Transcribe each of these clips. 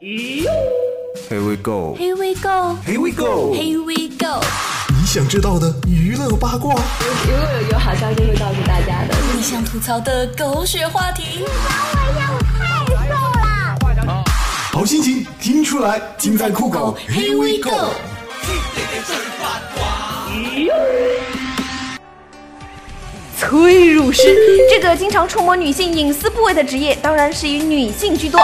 Here we go. Here we go. Here we go. Here we go. 你想知道的娱乐八卦，如果有有好消息会告诉大家的。你想吐槽的狗血话题。我太瘦了好心情听出来，尽在酷狗。Here we go。催乳师这个经常触摸女性隐私部位的职业，当然是以女性居多。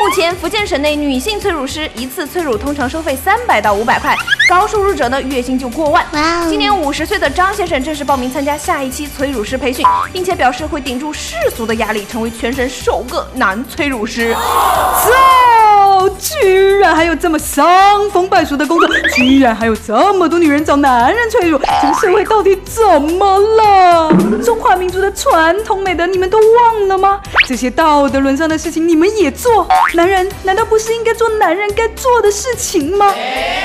目前福建省内女性催乳师一次催乳通常收费三百到五百块，高收入者呢月薪就过万。今年五十岁的张先生正式报名参加下一期催乳师培训，并且表示会顶住世俗的压力，成为全省首个男催乳师。操！居然还有这么伤风败俗的工作，居然还有这么多女人找男人催乳，这个社会到底怎么了？中华民族的传统美德你们都忘了吗？这些道德沦丧的事情你们也做？男人难道不是应该做男人该做的事情吗？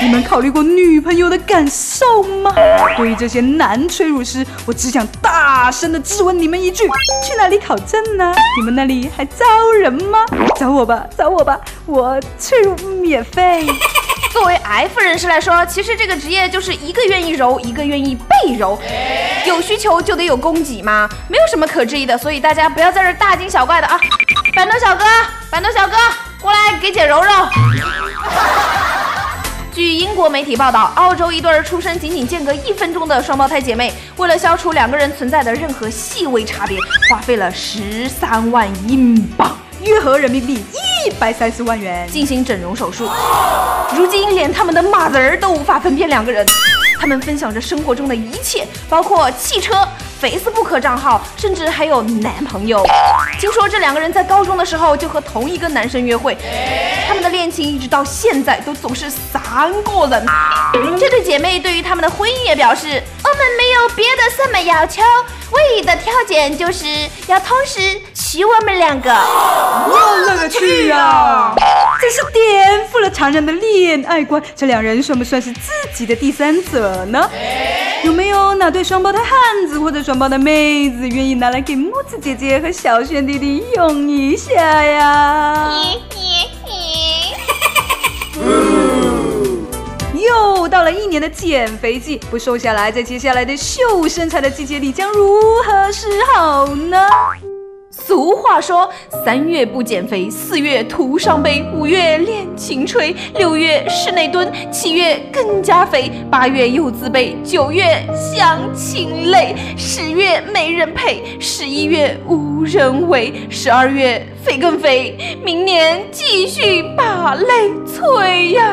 你们考虑过女朋友的感受吗？对于这些男催乳师，我只想大声的质问你们一句：去哪里考证呢？你们那里还招人吗？找我吧，找我吧，我催乳免费。作为 F 人士来说，其实这个职业就是一个愿意揉，一个愿意被揉。有需求就得有供给嘛，没有什么可质疑的。所以大家不要在这大惊小怪的啊！板凳小哥，板凳小哥，过来给姐揉揉。据英国媒体报道，澳洲一对出生仅仅间隔一分钟的双胞胎姐妹，为了消除两个人存在的任何细微差别，花费了十三万英镑。约合人民币一百三十万元进行整容手术，如今连他们的马子儿都无法分辨两个人。他们分享着生活中的一切，包括汽车、Facebook 账号，甚至还有男朋友。听说这两个人在高中的时候就和同一个男生约会，他们的恋情一直到现在都总是三个人。这对姐妹对于他们的婚姻也表示，们没有别的什么要求，唯一的条件就是要同时娶我们两个。我勒个去呀！真是颠覆了常人的恋爱观。这两人算不算是自己的第三者呢？有没有哪对双胞胎汉子或者双胞胎妹子愿意拿来给木子姐姐和小轩弟弟用一下呀？又到了一年的减肥季，不瘦下来，在接下来的秀身材的季节里，将如何是好呢？俗话说，三月不减肥，四月徒伤悲，五月练琴吹，六月室内蹲，七月更加肥，八月又自卑，九月相亲累，十月没人陪，十一月无人围，十二月肥更肥，明年继续把泪催呀。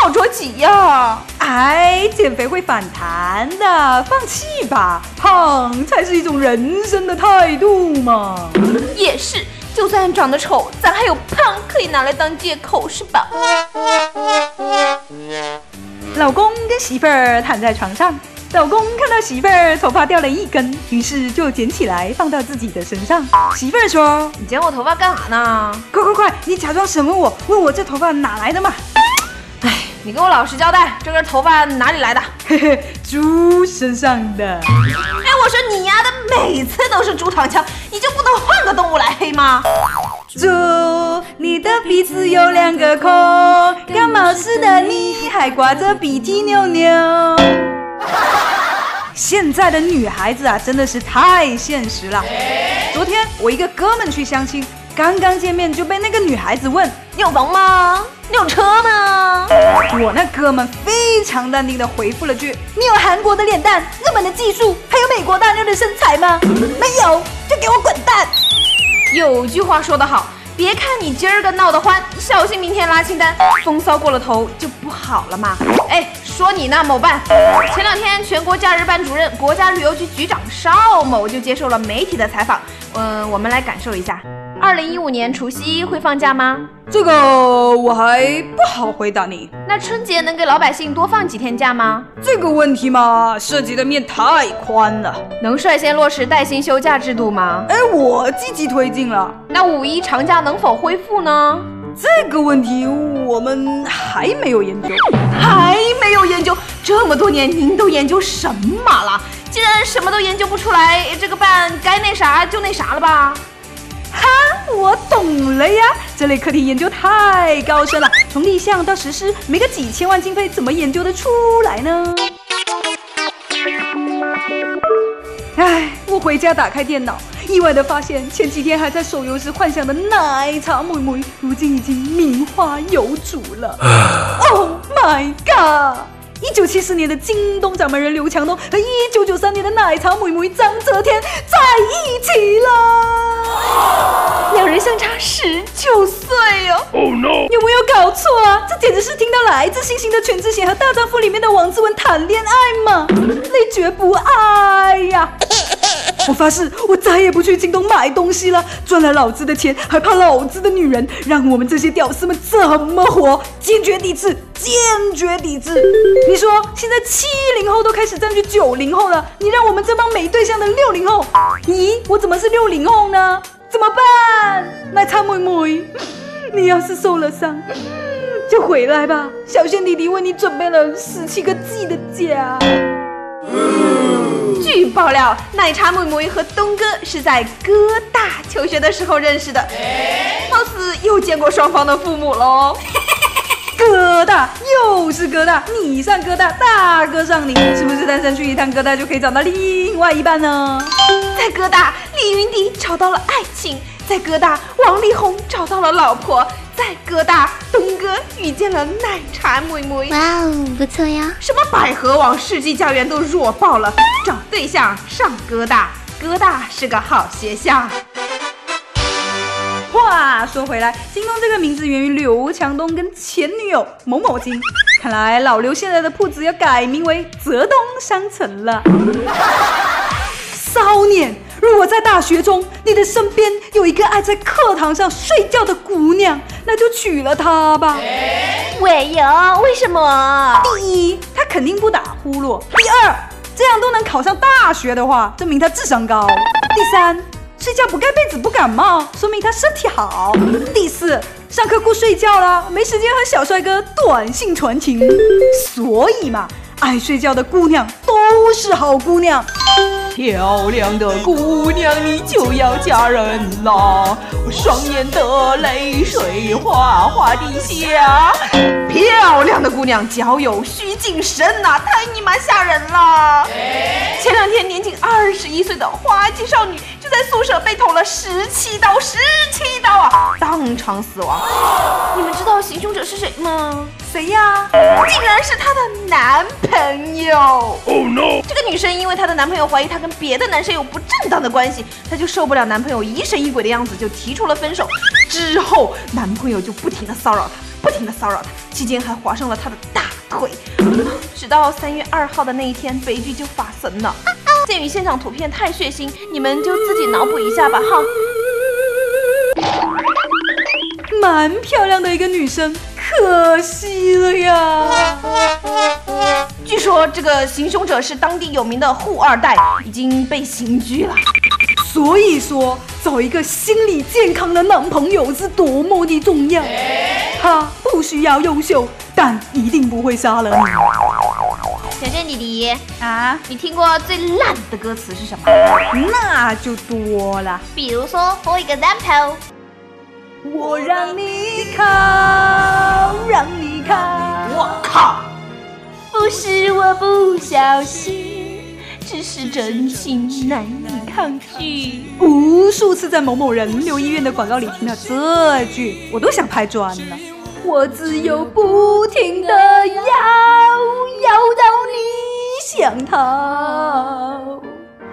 好着急呀！哎，减肥会反弹的，放弃吧，胖才是一种人生的态度嘛。也是，就算长得丑，咱还有胖可以拿来当借口，是吧？老公跟媳妇儿躺在床上，老公看到媳妇儿头发掉了一根，于是就捡起来放到自己的身上。媳妇儿说：“你剪我头发干啥呢？快快快，你假装审问我，问我这头发哪来的嘛？”你给我老实交代，这根头发哪里来的？嘿嘿，猪身上的。哎，我说你丫的每次都是猪躺枪，你就不能换个动物来黑吗？猪，你的鼻子有两个孔，感冒时的你还挂着鼻涕牛牛。现在的女孩子啊，真的是太现实了。昨天我一个哥们去相亲。刚刚见面就被那个女孩子问：“你有房吗？你有车吗？”我那哥们非常淡定的回复了句：“你有韩国的脸蛋、日本的技术，还有美国大妞的身材吗？没有，就给我滚蛋！”有句话说得好，别看你今儿个闹得欢，小心明天拉清单，风骚过了头就不好了嘛。哎，说你呢，某办，前两天全国假日办主任、国家旅游局局长邵某就接受了媒体的采访，嗯，我们来感受一下。二零一五年除夕会放假吗？这个我还不好回答你。那春节能给老百姓多放几天假吗？这个问题嘛，涉及的面太宽了。能率先落实带薪休假制度吗？哎，我积极推进了。那五一长假能否恢复呢？这个问题我们还没有研究，还没有研究。这么多年，您都研究什么了？既然什么都研究不出来，这个办该那啥就那啥了吧？哈，我懂了呀！这类课题研究太高深了，从立项到实施，没个几千万经费，怎么研究得出来呢？唉，我回家打开电脑，意外的发现前几天还在手游时幻想的奶茶妹妹，如今已经名花有主了。Oh my god！一九七四年的京东掌门人刘强东和一九九三年的奶茶妹妹张泽天在一起了，两人相差十九岁哦哦 no。有没有搞错啊？这简直是听到了《来自星星的全智贤》和《大丈夫》里面的王志文谈恋爱嘛，那绝不爱呀！我发誓，我再也不去京东买东西了。赚了老子的钱，还怕老子的女人？让我们这些屌丝们怎么活？坚决抵制！坚决抵制！你说现在七零后都开始占据九零后了，你让我们这帮没对象的六零后，咦，我怎么是六零后呢？怎么办？奶茶妹妹，你要是受了伤，就回来吧。小轩弟弟为你准备了十七个 G 的家。据爆料，奶茶妹妹和东哥是在哥大求学的时候认识的，貌似又见过双方的父母喽。哥大又是哥大，你上哥大，大哥上你，是不是单身去一趟哥大就可以找到另外一半呢？在哥大，李云迪找到了爱情；在哥大，王力宏找到了老婆；在哥大，东哥遇见了奶茶妹妹。哇哦，不错呀！什么百合网、世纪佳缘都弱爆了，找对象上哥大，哥大是个好学校。话说回来，京东这个名字源于刘强东跟前女友某某京，看来老刘现在的铺子要改名为泽东商城了。骚年，如果在大学中你的身边有一个爱在课堂上睡觉的姑娘，那就娶了她吧。喂哟，为什么？第一，她肯定不打呼噜；第二，这样都能考上大学的话，证明她智商高；第三。睡觉不盖被子不感冒，说明她身体好。第四，上课顾睡觉了，没时间和小帅哥短信传情。所以嘛，爱睡觉的姑娘都是好姑娘。漂亮的姑娘，你就要嫁人啦！我双眼的泪水哗哗地下。漂亮的姑娘，交友需谨慎呐，太你妈吓人了！前两天，年仅二十一岁的花季少女就在宿舍被捅了十七刀，十七刀啊，当场死亡。你们知道行凶者是谁吗？谁呀？竟然是她的男朋友！Oh no！这个女生因为她的男朋友怀疑她跟别的男生有不正当的关系，她就受不了男朋友疑神疑鬼的样子，就提出了分手。之后，男朋友就不停的骚扰她，不停的骚扰她，期间还划伤了她的大腿。直到三月二号的那一天，悲剧就发生了。鉴于现场图片太血腥，你们就自己脑补一下吧，哈。蛮漂亮的一个女生，可惜了呀。据说这个行凶者是当地有名的富二代，已经被刑拘了。所以说，找一个心理健康的男朋友是多么的重要。他不需要优秀，但一定不会杀了你。小轩弟弟啊，你听过最烂的歌词是什么？那就多了。比如说，For example。我让你靠，让你靠。我靠！不是我不小心，只是真心难以抗拒。无数次在某某人流医院的广告里听到这句，我都想拍砖了。我只有不停的摇，摇到你想逃。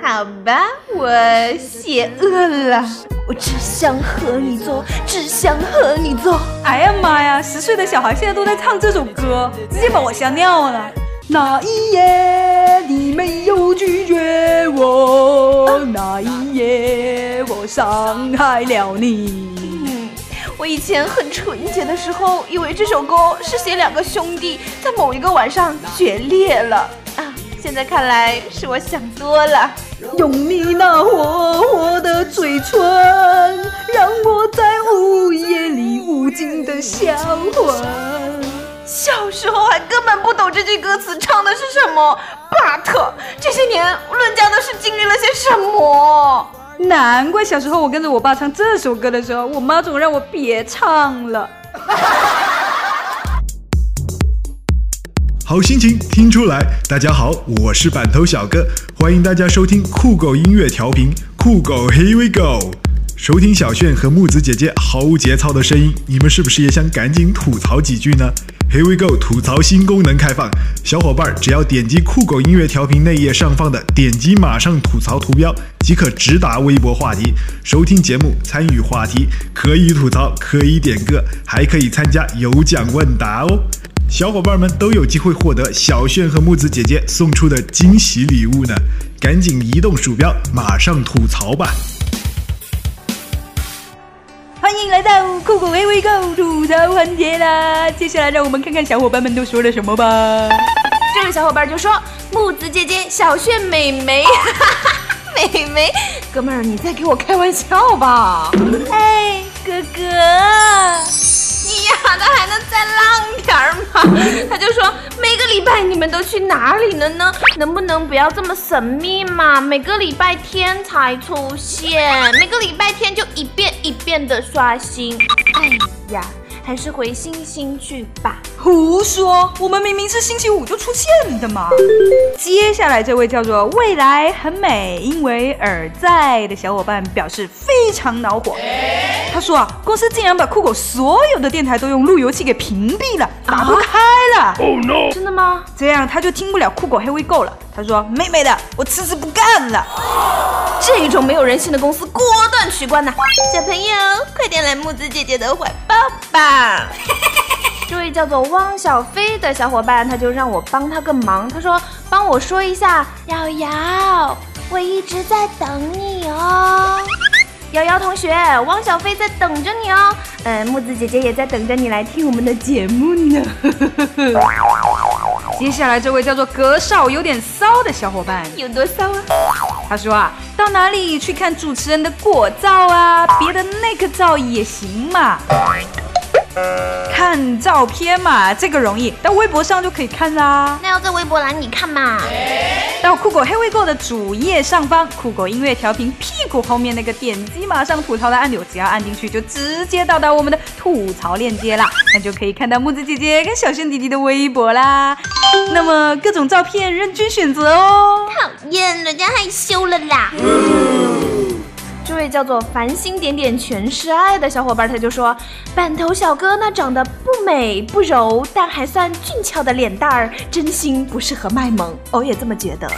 好吧，我邪恶了。我只想和你做，只想和你做。哎呀妈呀！十岁的小孩现在都在唱这首歌，直接把我吓尿了。那一夜你没有拒绝我，那一夜我伤害了你。嗯，我以前很纯洁的时候，以为这首歌是写两个兄弟在某一个晚上决裂了啊。现在看来是我想多了。用你那火火的嘴唇，让我在午夜里无尽的销魂。小时候还根本不懂这句歌词唱的是什么，but 这些年论家的是经历了些什么？难怪小时候我跟着我爸唱这首歌的时候，我妈总让我别唱了。好心情听出来，大家好，我是板头小哥，欢迎大家收听酷狗音乐调频，酷狗 Here We Go。收听小炫和木子姐姐毫无节操的声音，你们是不是也想赶紧吐槽几句呢？Here We Go 吐槽新功能开放，小伙伴只要点击酷狗音乐调频内页上方的点击马上吐槽图标，即可直达微博话题，收听节目，参与话题，可以吐槽，可以点歌，还可以参加有奖问答哦。小伙伴们都有机会获得小炫和木子姐姐送出的惊喜礼物呢！赶紧移动鼠标，马上吐槽吧！欢迎来到酷狗 A V Go 吐槽环节啦！接下来让我们看看小伙伴们都说了什么吧。这位小伙伴就说：“木子姐姐、小炫美眉，美眉，哥们儿，你在给我开玩笑吧？哎，哥哥，呀，他还能再浪点儿吗？”他就说：“每个礼拜你们都去哪里了呢？能不能不要这么神秘嘛？每个礼拜天才出现，每个礼拜天就一遍一遍的刷新。哎呀，还是回星星去吧。”胡说！我们明明是星期五就出现的嘛。接下来这位叫做未来很美，因为尔在的小伙伴表示非常恼火。他说啊，公司竟然把酷狗所有的电台都用路由器给屏蔽了，打不开了。Oh no！真的吗？这样他就听不了酷狗黑微购了。他说：“妹妹的，我辞职不干了。”这种没有人性的公司，果断取关呐！小朋友，快点来木子姐姐的怀抱吧！这位叫做汪小菲的小伙伴，他就让我帮他个忙，他说帮我说一下，瑶瑶，我一直在等你哦。瑶瑶同学，汪小菲在等着你哦。嗯，木子姐姐也在等着你来听我们的节目呢。接下来这位叫做格少有点骚的小伙伴，有多骚啊？他说啊，到哪里去看主持人的果照啊？别的那个照也行嘛。看照片嘛，这个容易，到微博上就可以看啦。那要在微博栏里看嘛。到酷狗黑微购的主页上方，酷狗音乐调频屁股后面那个点击马上吐槽的按钮，只要按进去就直接到达我们的吐槽链接啦，那就可以看到木子姐姐跟小轩弟弟的微博啦。那么各种照片任君选择哦。讨厌，人家害羞了啦。这位叫做繁星点点全是爱的小伙伴，他就说：“板头小哥那长得不美不柔，但还算俊俏的脸蛋儿，真心不适合卖萌。”我也这么觉得。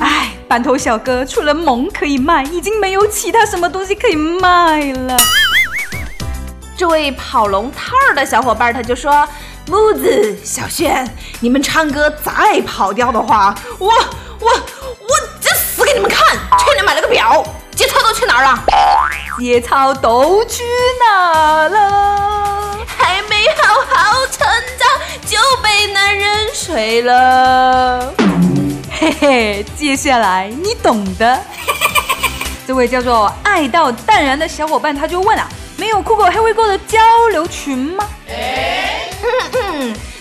哎，板头小哥除了萌可以卖，已经没有其他什么东西可以卖了。这位跑龙套儿的小伙伴，他就说：“木子、小轩，你们唱歌再跑调的话，我我我就死给你们看！去年买了个表。”节操都去哪儿了？节操都去哪了？还没好好成长就被男人睡了。嘿嘿，接下来你懂的。这位叫做爱到淡然的小伙伴，他就问啊：没有酷狗黑微购的交流群吗？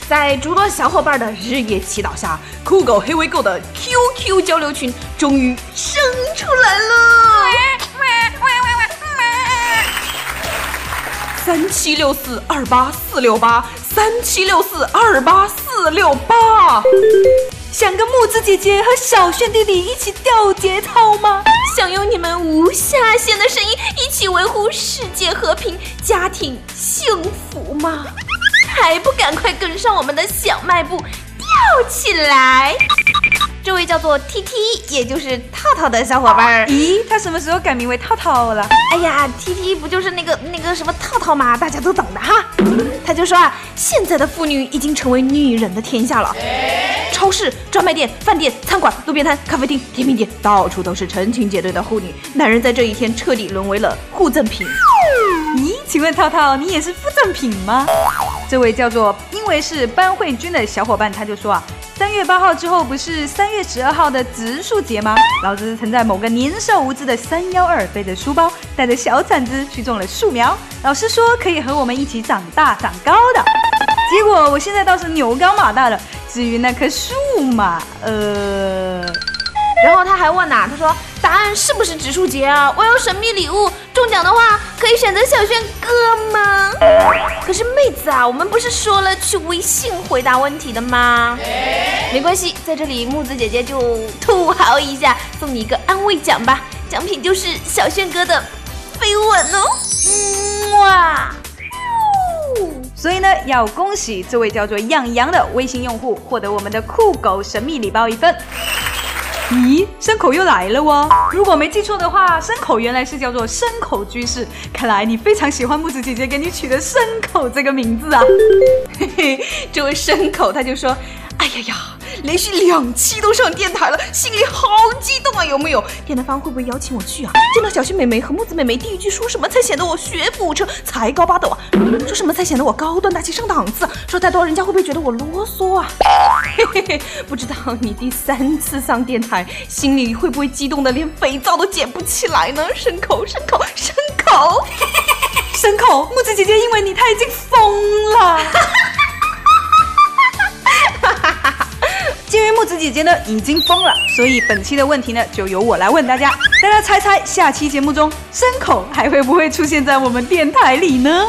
在诸多小伙伴的日夜祈祷下，酷狗黑微购的 QQ 交流群终于生出来了。三七六四二八四六八，三七六四二八四六八。想跟木子姐姐和小炫弟弟一起掉节操吗？想用你们无下限的声音一起维护世界和平、家庭幸福吗？还不赶快跟上我们的小卖部，吊起来！这位叫做 T T，也就是套套的小伙伴儿，咦，他什么时候改名为套套了？哎呀，T T 不就是那个那个什么套套吗？大家都懂的哈。他就说啊，现在的妇女已经成为女人的天下了，超市、专卖店、饭店、餐馆、路边摊、咖啡厅、甜品店，到处都是成群结队的妇女。男人在这一天彻底沦为了附赠品。咦，请问套套，你也是附赠品吗？这位叫做因为是班慧君的小伙伴，他就说啊，三月八号之后不是三月十二号的植树节吗？老子曾在某个年少无知的三幺二，背着书包，带着小铲子去种了树苗。老师说可以和我们一起长大长高的，结果我现在倒是牛高马大了。至于那棵树嘛，呃，然后他还问呐，他说。答案是不是植树节啊？我有神秘礼物，中奖的话可以选择小轩哥吗？可是妹子啊，我们不是说了去微信回答问题的吗？没关系，在这里木子姐姐就土豪一下，送你一个安慰奖吧，奖品就是小轩哥的飞吻哦，哇！所以呢，要恭喜这位叫做样样的微信用户获得我们的酷狗神秘礼包一份。咦，牲口又来了哦！如果没记错的话，牲口原来是叫做牲口居士。看来你非常喜欢木子姐姐给你取的“牲口”这个名字啊。嘿嘿，这位牲口他就说：“哎呀呀。”连续两期都上电台了，心里好激动啊！有没有？电台方会不会邀请我去啊？见到小新美眉和木子美眉，第一句说什么才显得我学富五车、才高八斗啊？说什么才显得我高端大气上档次？说太多，人家会不会觉得我啰嗦啊？嘿嘿嘿，不知道你第三次上电台，心里会不会激动的连肥皂都捡不起来呢？牲口，牲口，牲口，牲口，木子姐姐因为你，她已经姐姐呢已经疯了，所以本期的问题呢就由我来问大家，大家猜猜下期节目中牲口还会不会出现在我们电台里呢？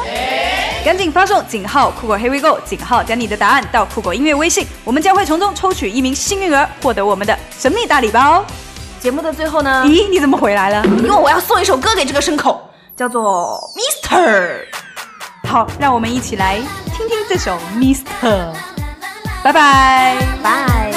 赶紧发送井号酷狗 Here We Go，井号将你的答案到酷狗音乐微信，我们将会从中抽取一名幸运儿，获得我们的神秘大礼包。节目的最后呢？咦，你怎么回来了？因为我要送一首歌给这个牲口，叫做 Mister。好，让我们一起来听听这首 Mister。拜拜，拜。